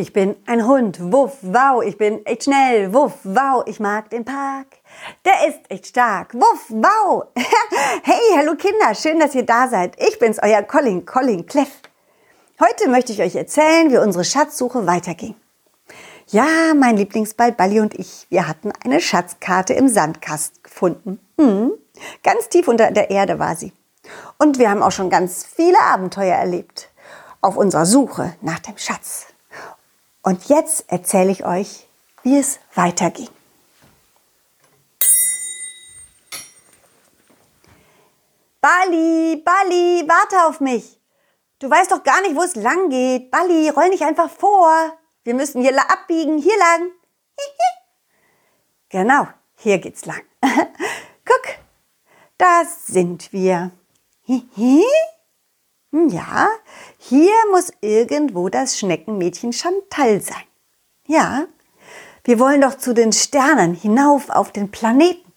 Ich bin ein Hund, wuff, wow, ich bin echt schnell, wuff, wow, ich mag den Park. Der ist echt stark, wuff, wow. hey, hallo Kinder, schön, dass ihr da seid. Ich bin's, euer Colin, Colin Cleff. Heute möchte ich euch erzählen, wie unsere Schatzsuche weiterging. Ja, mein Lieblingsball Balli und ich, wir hatten eine Schatzkarte im Sandkast gefunden. Hm, ganz tief unter der Erde war sie. Und wir haben auch schon ganz viele Abenteuer erlebt auf unserer Suche nach dem Schatz. Und jetzt erzähle ich euch, wie es weiterging. Bali, Bali, warte auf mich. Du weißt doch gar nicht, wo es lang geht. Bali, roll nicht einfach vor. Wir müssen hier abbiegen, hier lang. genau, hier geht's lang. Guck, da sind wir. Ja, hier muss irgendwo das Schneckenmädchen Chantal sein. Ja, wir wollen doch zu den Sternen hinauf auf den Planeten.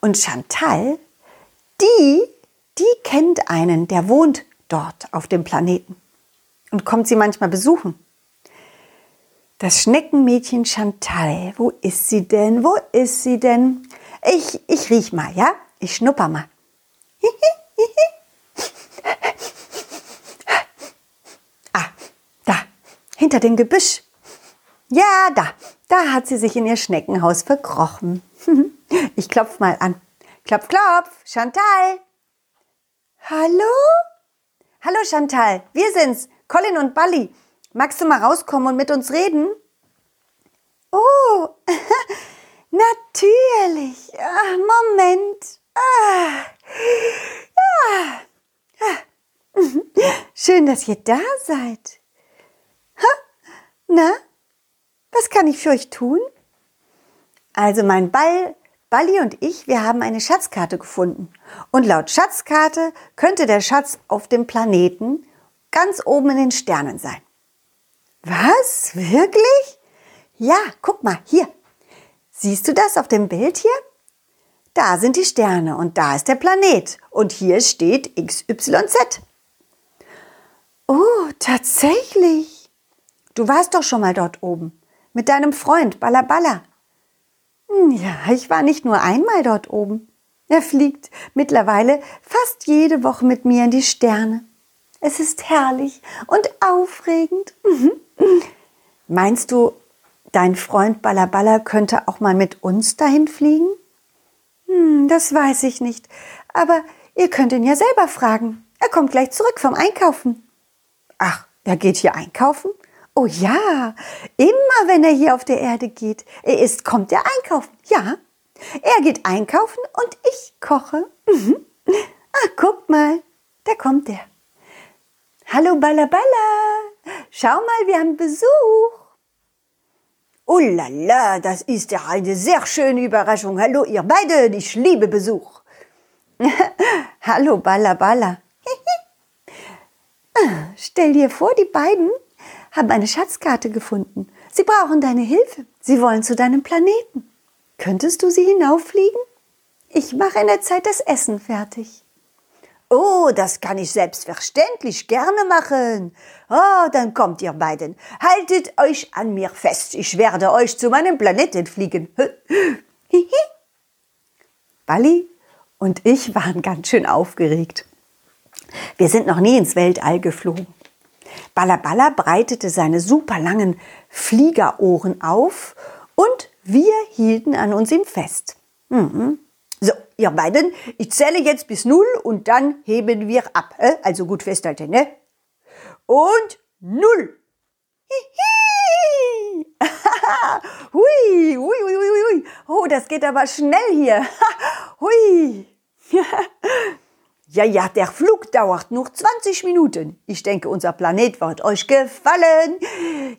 Und Chantal, die, die kennt einen, der wohnt dort auf dem Planeten und kommt sie manchmal besuchen. Das Schneckenmädchen Chantal, wo ist sie denn? Wo ist sie denn? Ich, ich riech mal, ja? Ich schnupper mal. hinter dem Gebüsch. Ja, da, da hat sie sich in ihr Schneckenhaus verkrochen. Ich klopf mal an. Klopf, klopf, Chantal. Hallo? Hallo Chantal, wir sind's, Colin und Bally. Magst du mal rauskommen und mit uns reden? Oh, natürlich. Ah, Moment. Ah, ah, ah. Schön, dass ihr da seid. Na, was kann ich für euch tun? Also mein Ball, Balli und ich, wir haben eine Schatzkarte gefunden. Und laut Schatzkarte könnte der Schatz auf dem Planeten ganz oben in den Sternen sein. Was? Wirklich? Ja, guck mal, hier. Siehst du das auf dem Bild hier? Da sind die Sterne und da ist der Planet und hier steht XYZ. Oh, tatsächlich. Du warst doch schon mal dort oben. Mit deinem Freund Balla Balla. Hm, ja, ich war nicht nur einmal dort oben. Er fliegt mittlerweile fast jede Woche mit mir in die Sterne. Es ist herrlich und aufregend. Mhm. Meinst du, dein Freund Balla Balla könnte auch mal mit uns dahin fliegen? Hm, das weiß ich nicht. Aber ihr könnt ihn ja selber fragen. Er kommt gleich zurück vom Einkaufen. Ach, er geht hier einkaufen? Oh ja, immer wenn er hier auf der Erde geht, er ist, kommt er einkaufen. Ja, er geht einkaufen und ich koche. Mhm. Ah, guck mal, da kommt er. Hallo Balla, schau mal, wir haben Besuch. Oh la la, das ist ja eine sehr schöne Überraschung. Hallo ihr beiden, ich liebe Besuch. Hallo Balla. Ah, stell dir vor, die beiden haben eine Schatzkarte gefunden. Sie brauchen deine Hilfe. Sie wollen zu deinem Planeten. Könntest du sie hinauffliegen? Ich mache in der Zeit das Essen fertig. Oh, das kann ich selbstverständlich gerne machen. Oh, dann kommt ihr beiden. Haltet euch an mir fest. Ich werde euch zu meinem Planeten fliegen. Bali und ich waren ganz schön aufgeregt. Wir sind noch nie ins Weltall geflogen. Balla breitete seine super langen Fliegerohren auf und wir hielten an uns ihm fest. Mhm. So, ihr beiden, ich zähle jetzt bis null und dann heben wir ab. Also gut festhalten, ne? Und null. Hui, hui, hui, hui, hui. Oh, das geht aber schnell hier. hui. Ja, ja, der Flug dauert nur 20 Minuten. Ich denke, unser Planet wird euch gefallen.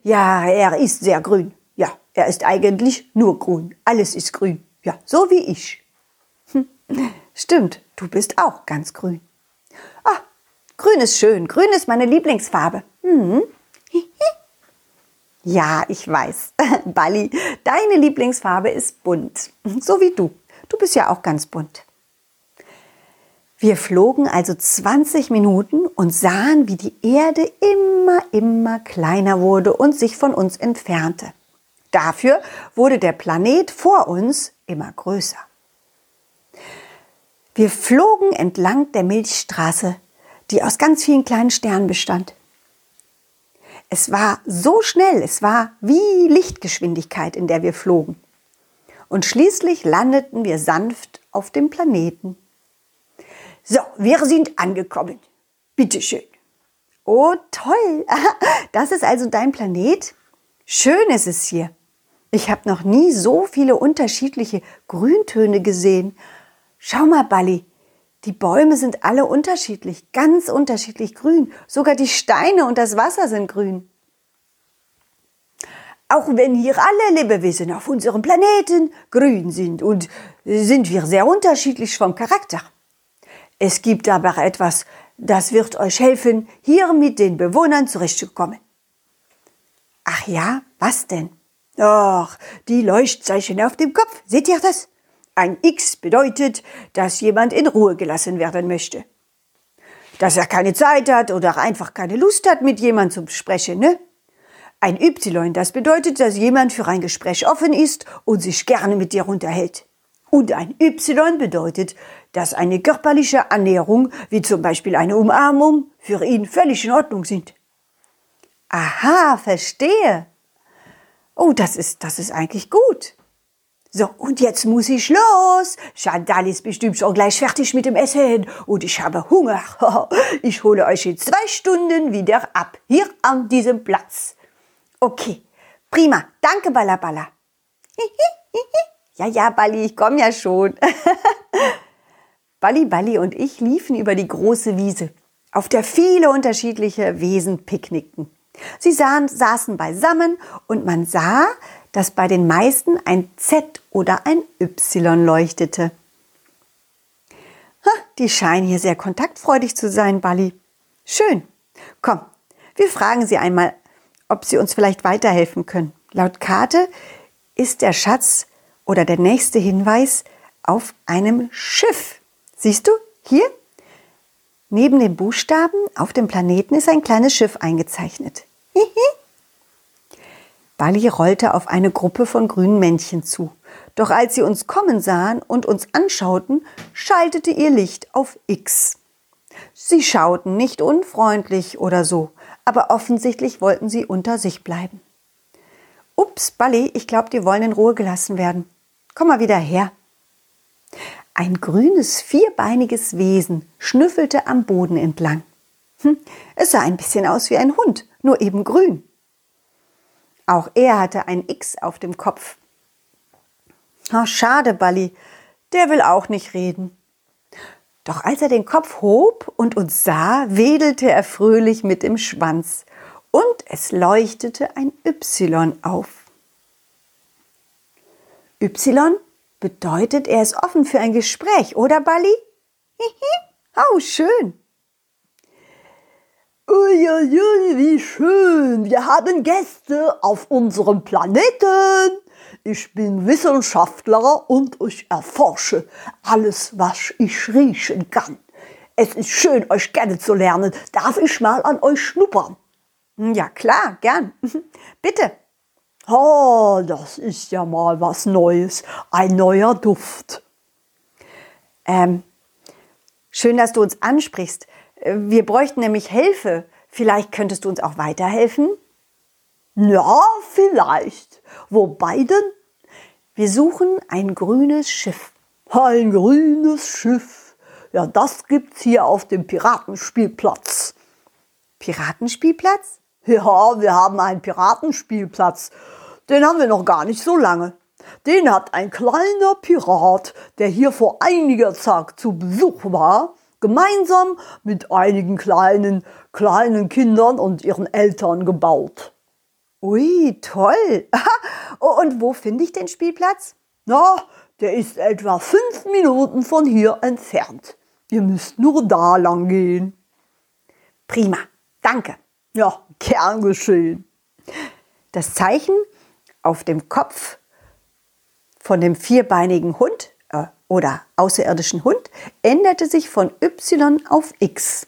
Ja, er ist sehr grün. Ja, er ist eigentlich nur grün. Alles ist grün. Ja, so wie ich. Hm. Stimmt, du bist auch ganz grün. Ah, grün ist schön. Grün ist meine Lieblingsfarbe. Hm. Ja, ich weiß. Bali, deine Lieblingsfarbe ist bunt. So wie du. Du bist ja auch ganz bunt. Wir flogen also 20 Minuten und sahen, wie die Erde immer, immer kleiner wurde und sich von uns entfernte. Dafür wurde der Planet vor uns immer größer. Wir flogen entlang der Milchstraße, die aus ganz vielen kleinen Sternen bestand. Es war so schnell, es war wie Lichtgeschwindigkeit, in der wir flogen. Und schließlich landeten wir sanft auf dem Planeten. So, wir sind angekommen. Bitteschön. Oh, toll. Das ist also dein Planet? Schön ist es hier. Ich habe noch nie so viele unterschiedliche Grüntöne gesehen. Schau mal, Balli, die Bäume sind alle unterschiedlich, ganz unterschiedlich grün. Sogar die Steine und das Wasser sind grün. Auch wenn hier alle Lebewesen auf unserem Planeten grün sind und sind wir sehr unterschiedlich vom Charakter. Es gibt aber etwas, das wird euch helfen, hier mit den Bewohnern zurechtzukommen. Ach ja, was denn? Ach, die Leuchtzeichen auf dem Kopf, seht ihr das? Ein X bedeutet, dass jemand in Ruhe gelassen werden möchte. Dass er keine Zeit hat oder einfach keine Lust hat, mit jemandem zu sprechen, ne? Ein Y, das bedeutet, dass jemand für ein Gespräch offen ist und sich gerne mit dir unterhält. Und ein Y bedeutet, dass eine körperliche Annäherung, wie zum Beispiel eine Umarmung, für ihn völlig in Ordnung sind. Aha, verstehe. Oh, das ist, das ist eigentlich gut. So, und jetzt muss ich los. Chantal ist bestimmt schon gleich fertig mit dem Essen und ich habe Hunger. Ich hole euch in zwei Stunden wieder ab, hier an diesem Platz. Okay, prima. Danke, Balla. ja, ja, Balli, ich komme ja schon. Balli Balli und ich liefen über die große Wiese, auf der viele unterschiedliche Wesen picknickten. Sie sahen, saßen beisammen und man sah, dass bei den meisten ein Z oder ein Y leuchtete. Die scheinen hier sehr kontaktfreudig zu sein, Bali. Schön. Komm, wir fragen sie einmal, ob sie uns vielleicht weiterhelfen können. Laut Karte ist der Schatz oder der nächste Hinweis auf einem Schiff. Siehst du, hier? Neben den Buchstaben auf dem Planeten ist ein kleines Schiff eingezeichnet. Bali rollte auf eine Gruppe von grünen Männchen zu. Doch als sie uns kommen sahen und uns anschauten, schaltete ihr Licht auf X. Sie schauten nicht unfreundlich oder so, aber offensichtlich wollten sie unter sich bleiben. Ups, Bali, ich glaube, die wollen in Ruhe gelassen werden. Komm mal wieder her. Ein grünes, vierbeiniges Wesen schnüffelte am Boden entlang. Hm, es sah ein bisschen aus wie ein Hund, nur eben grün. Auch er hatte ein X auf dem Kopf. Oh, schade, Balli, der will auch nicht reden. Doch als er den Kopf hob und uns sah, wedelte er fröhlich mit dem Schwanz und es leuchtete ein Y auf. Y bedeutet, er ist offen für ein Gespräch, oder? Hihi, oh, schön. Uiuiui, wie schön. Wir haben Gäste auf unserem Planeten. Ich bin Wissenschaftler und ich erforsche alles, was ich riechen kann. Es ist schön, euch kennenzulernen. Darf ich mal an euch schnuppern? Ja, klar, gern. Bitte. Oh, das ist ja mal was Neues. Ein neuer Duft. Ähm, schön, dass du uns ansprichst. Wir bräuchten nämlich Hilfe. Vielleicht könntest du uns auch weiterhelfen? Ja, vielleicht. Wobei denn? Wir suchen ein grünes Schiff. Ein grünes Schiff. Ja, das gibt's hier auf dem Piratenspielplatz. Piratenspielplatz? Ja, wir haben einen Piratenspielplatz. Den haben wir noch gar nicht so lange. Den hat ein kleiner Pirat, der hier vor einiger Zeit zu Besuch war, gemeinsam mit einigen kleinen, kleinen Kindern und ihren Eltern gebaut. Ui, toll. und wo finde ich den Spielplatz? Na, der ist etwa fünf Minuten von hier entfernt. Ihr müsst nur da lang gehen. Prima, danke. Ja, gern geschehen. Das Zeichen auf dem Kopf von dem vierbeinigen Hund, äh, oder außerirdischen Hund änderte sich von Y auf X.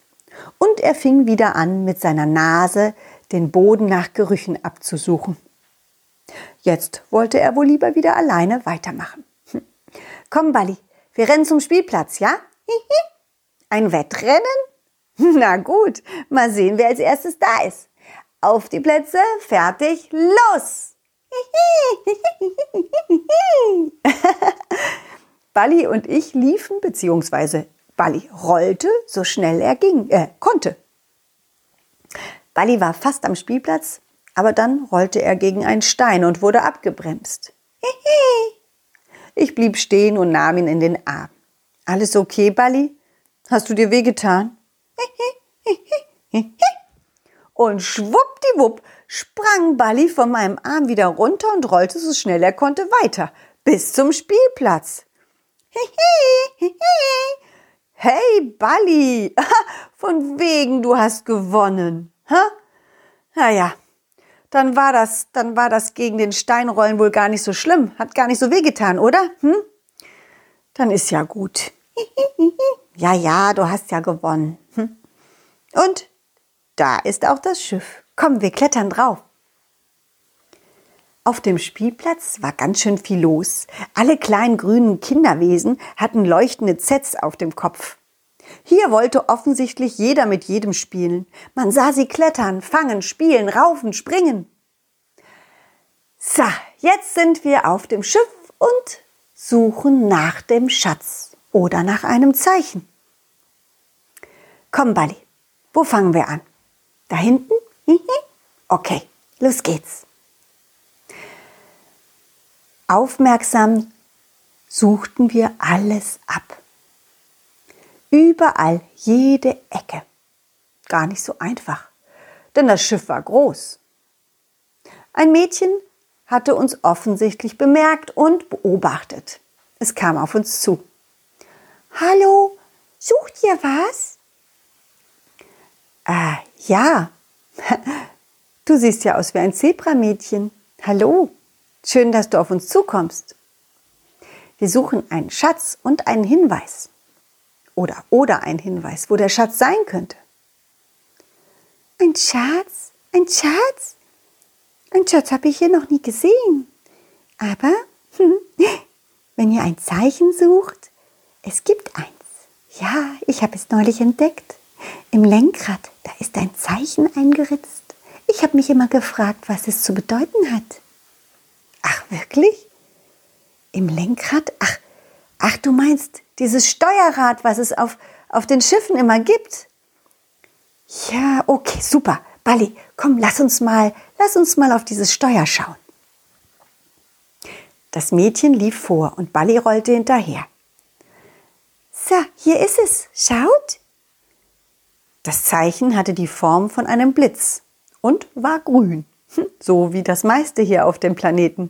Und er fing wieder an, mit seiner Nase den Boden nach Gerüchen abzusuchen. Jetzt wollte er wohl lieber wieder alleine weitermachen. Hm. Komm, Balli, wir rennen zum Spielplatz, ja? Ein Wettrennen? Na gut, mal sehen, wer als erstes da ist. Auf die Plätze, fertig, los! Balli und ich liefen, beziehungsweise Balli rollte, so schnell er ging, äh, konnte. Balli war fast am Spielplatz, aber dann rollte er gegen einen Stein und wurde abgebremst. Ich blieb stehen und nahm ihn in den Arm. Alles okay, Balli? Hast du dir wehgetan? Und schwuppdiwupp sprang Balli von meinem Arm wieder runter und rollte so schnell er konnte weiter bis zum Spielplatz. Hey, Balli, von wegen du hast gewonnen. Ha? Naja, dann war das, dann war das gegen den Steinrollen wohl gar nicht so schlimm, hat gar nicht so wehgetan, oder? Hm? Dann ist ja gut. Ja, ja, du hast ja gewonnen. Hm? Und da ist auch das Schiff. Komm, wir klettern drauf. Auf dem Spielplatz war ganz schön viel los. Alle kleinen grünen Kinderwesen hatten leuchtende Zets auf dem Kopf. Hier wollte offensichtlich jeder mit jedem spielen. Man sah sie klettern, fangen, spielen, raufen, springen. So, jetzt sind wir auf dem Schiff und suchen nach dem Schatz oder nach einem Zeichen. Komm, Balli, wo fangen wir an? Da hinten? Okay, los geht's. Aufmerksam suchten wir alles ab. Überall, jede Ecke. Gar nicht so einfach, denn das Schiff war groß. Ein Mädchen hatte uns offensichtlich bemerkt und beobachtet. Es kam auf uns zu. Hallo, sucht ihr was? Ah, ja. Du siehst ja aus wie ein Zebramädchen. Hallo, schön, dass du auf uns zukommst. Wir suchen einen Schatz und einen Hinweis. Oder, oder einen Hinweis, wo der Schatz sein könnte. Ein Schatz? Ein Schatz? Ein Schatz habe ich hier noch nie gesehen. Aber wenn ihr ein Zeichen sucht, es gibt eins. Ja, ich habe es neulich entdeckt. Im Lenkrad, da ist ein Zeichen eingeritzt. Ich habe mich immer gefragt, was es zu bedeuten hat. Ach, wirklich? Im Lenkrad? Ach, ach, du meinst dieses Steuerrad, was es auf, auf den Schiffen immer gibt? Ja, okay, super. Balli, komm, lass uns mal, lass uns mal auf dieses Steuer schauen. Das Mädchen lief vor und Balli rollte hinterher. So, hier ist es. Schaut. Das Zeichen hatte die Form von einem Blitz und war grün, hm, so wie das meiste hier auf dem Planeten.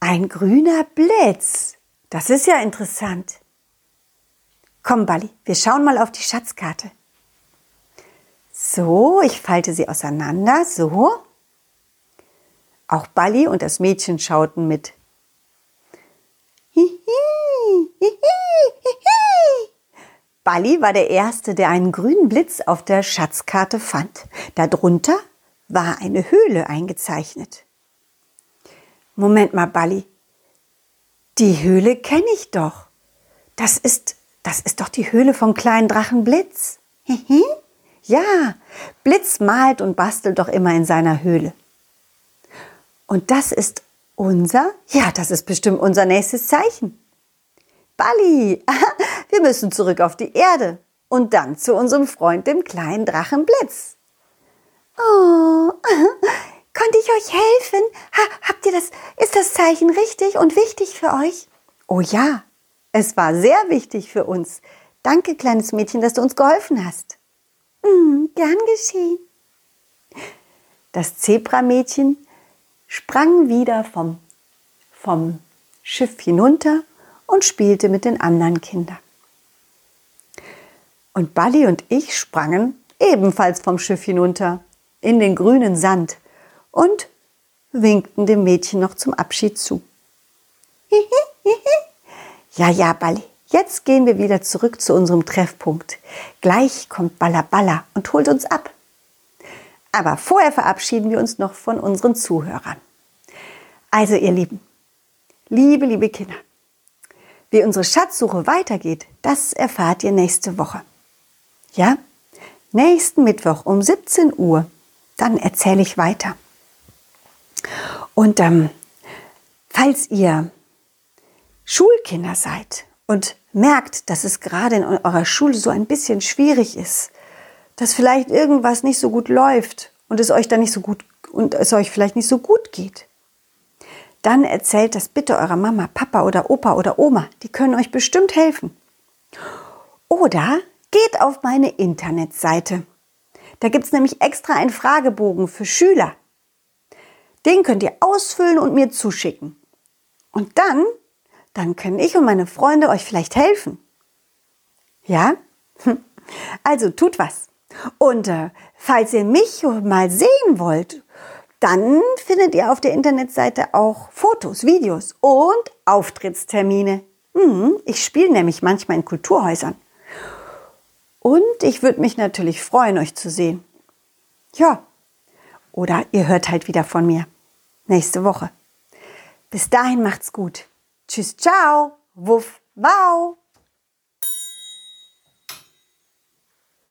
Ein grüner Blitz. Das ist ja interessant. Komm, Balli, wir schauen mal auf die Schatzkarte. So, ich falte sie auseinander, so. Auch Balli und das Mädchen schauten mit. Hihi, Balli war der Erste, der einen grünen Blitz auf der Schatzkarte fand. Darunter war eine Höhle eingezeichnet. Moment mal, Balli. Die Höhle kenne ich doch. Das ist, das ist doch die Höhle vom kleinen Drachen Blitz. ja, Blitz malt und bastelt doch immer in seiner Höhle. Und das ist unser, ja, das ist bestimmt unser nächstes Zeichen. Balli, wir müssen zurück auf die Erde und dann zu unserem Freund, dem kleinen Drachen Blitz. Oh, konnte ich euch helfen? Ha, habt ihr das, ist das Zeichen richtig und wichtig für euch? Oh ja, es war sehr wichtig für uns. Danke, kleines Mädchen, dass du uns geholfen hast. Mm, gern geschehen. Das Zebramädchen sprang wieder vom, vom Schiff hinunter und spielte mit den anderen Kindern. Und Balli und ich sprangen ebenfalls vom Schiff hinunter in den grünen Sand und winkten dem Mädchen noch zum Abschied zu. Ja, ja, Balli. Jetzt gehen wir wieder zurück zu unserem Treffpunkt. Gleich kommt Balla und holt uns ab. Aber vorher verabschieden wir uns noch von unseren Zuhörern. Also, ihr Lieben, liebe, liebe Kinder, wie unsere Schatzsuche weitergeht, das erfahrt ihr nächste Woche. Ja? Nächsten Mittwoch um 17 Uhr, dann erzähle ich weiter. Und ähm, falls ihr Schulkinder seid und merkt, dass es gerade in eurer Schule so ein bisschen schwierig ist, dass vielleicht irgendwas nicht so gut läuft und es euch dann nicht so gut und es euch vielleicht nicht so gut geht, dann erzählt das bitte eurer Mama, Papa oder Opa oder Oma. Die können euch bestimmt helfen. Oder geht auf meine Internetseite. Da gibt es nämlich extra einen Fragebogen für Schüler. Den könnt ihr ausfüllen und mir zuschicken. Und dann, dann können ich und meine Freunde euch vielleicht helfen. Ja? Also tut was. Und äh, falls ihr mich mal sehen wollt, dann findet ihr auf der Internetseite auch Fotos, Videos und Auftrittstermine. Hm, ich spiele nämlich manchmal in Kulturhäusern. Und ich würde mich natürlich freuen, euch zu sehen. Ja. Oder ihr hört halt wieder von mir. Nächste Woche. Bis dahin macht's gut. Tschüss, ciao. Wuff, wow.